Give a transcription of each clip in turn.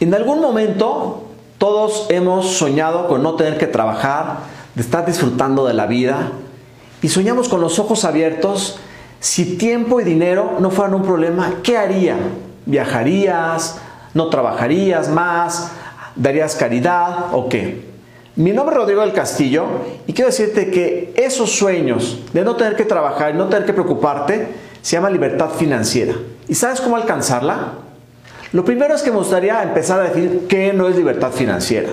En algún momento todos hemos soñado con no tener que trabajar, de estar disfrutando de la vida y soñamos con los ojos abiertos. Si tiempo y dinero no fueran un problema, ¿qué haría? ¿Viajarías? ¿No trabajarías más? ¿Darías caridad o qué? Mi nombre es Rodrigo del Castillo y quiero decirte que esos sueños de no tener que trabajar y no tener que preocuparte se llama libertad financiera. ¿Y sabes cómo alcanzarla? Lo primero es que me gustaría empezar a decir qué no es libertad financiera.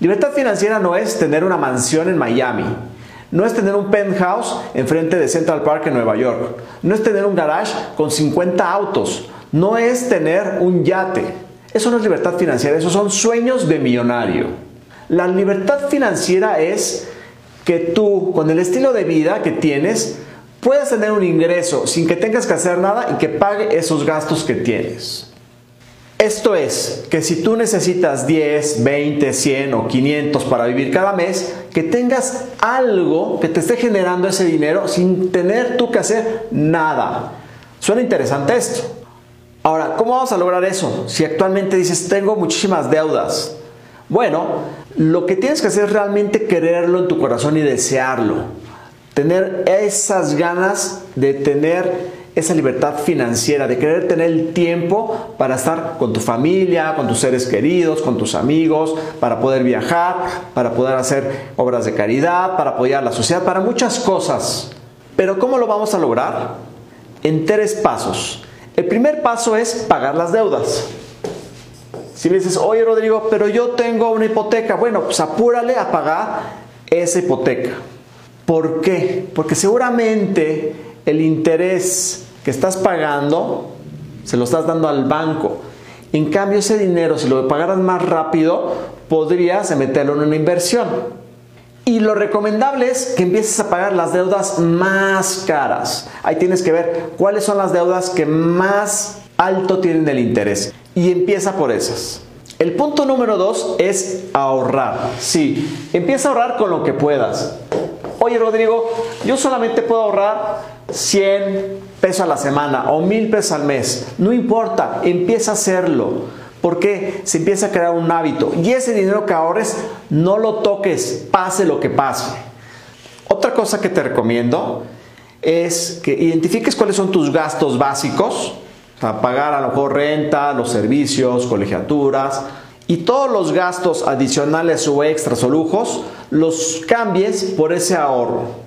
Libertad financiera no es tener una mansión en Miami, no es tener un penthouse enfrente de Central Park en Nueva York, no es tener un garage con 50 autos, no es tener un yate. Eso no es libertad financiera, esos son sueños de millonario. La libertad financiera es que tú, con el estilo de vida que tienes, puedas tener un ingreso sin que tengas que hacer nada y que pague esos gastos que tienes. Esto es, que si tú necesitas 10, 20, 100 o 500 para vivir cada mes, que tengas algo que te esté generando ese dinero sin tener tú que hacer nada. Suena interesante esto. Ahora, ¿cómo vamos a lograr eso? Si actualmente dices, tengo muchísimas deudas. Bueno, lo que tienes que hacer es realmente quererlo en tu corazón y desearlo. Tener esas ganas de tener esa libertad financiera, de querer tener el tiempo para estar con tu familia, con tus seres queridos, con tus amigos, para poder viajar, para poder hacer obras de caridad, para apoyar a la sociedad, para muchas cosas. Pero ¿cómo lo vamos a lograr? En tres pasos. El primer paso es pagar las deudas. Si me dices, oye Rodrigo, pero yo tengo una hipoteca, bueno, pues apúrale a pagar esa hipoteca. ¿Por qué? Porque seguramente el interés que estás pagando se lo estás dando al banco. En cambio, ese dinero, si lo pagaras más rápido, podrías meterlo en una inversión. Y lo recomendable es que empieces a pagar las deudas más caras. Ahí tienes que ver cuáles son las deudas que más alto tienen el interés. Y empieza por esas. El punto número dos es ahorrar. Sí, empieza a ahorrar con lo que puedas. Oye Rodrigo, yo solamente puedo ahorrar 100 pesos a la semana o 1000 pesos al mes. No importa, empieza a hacerlo. Porque se empieza a crear un hábito. Y ese dinero que ahorres, no lo toques, pase lo que pase. Otra cosa que te recomiendo es que identifiques cuáles son tus gastos básicos. O pagar a lo mejor renta, los servicios, colegiaturas, y todos los gastos adicionales o extras o lujos los cambies por ese ahorro.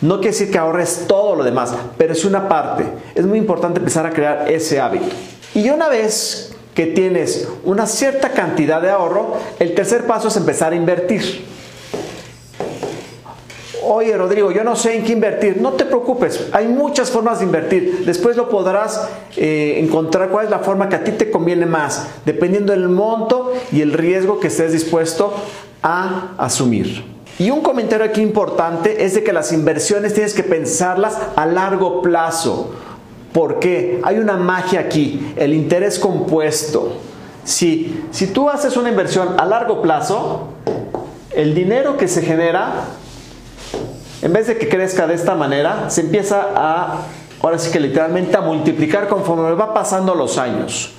No quiere decir que ahorres todo lo demás, pero es una parte. Es muy importante empezar a crear ese hábito. Y una vez que tienes una cierta cantidad de ahorro, el tercer paso es empezar a invertir. Oye Rodrigo, yo no sé en qué invertir. No te preocupes, hay muchas formas de invertir. Después lo podrás eh, encontrar cuál es la forma que a ti te conviene más, dependiendo del monto y el riesgo que estés dispuesto a asumir. Y un comentario aquí importante es de que las inversiones tienes que pensarlas a largo plazo. ¿Por qué? Hay una magia aquí, el interés compuesto. Si, si tú haces una inversión a largo plazo, el dinero que se genera en vez de que crezca de esta manera, se empieza a, ahora sí que literalmente a multiplicar conforme va pasando los años.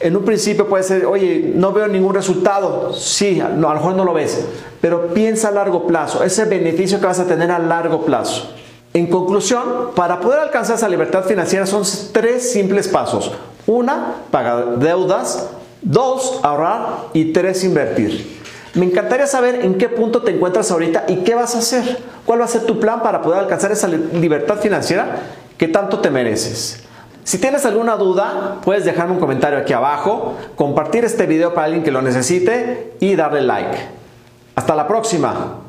En un principio puede ser, oye, no veo ningún resultado. Sí, a lo mejor no lo ves, pero piensa a largo plazo, ese beneficio que vas a tener a largo plazo. En conclusión, para poder alcanzar esa libertad financiera son tres simples pasos. Una, pagar deudas. Dos, ahorrar. Y tres, invertir. Me encantaría saber en qué punto te encuentras ahorita y qué vas a hacer. ¿Cuál va a ser tu plan para poder alcanzar esa libertad financiera que tanto te mereces? Si tienes alguna duda, puedes dejarme un comentario aquí abajo, compartir este video para alguien que lo necesite y darle like. Hasta la próxima.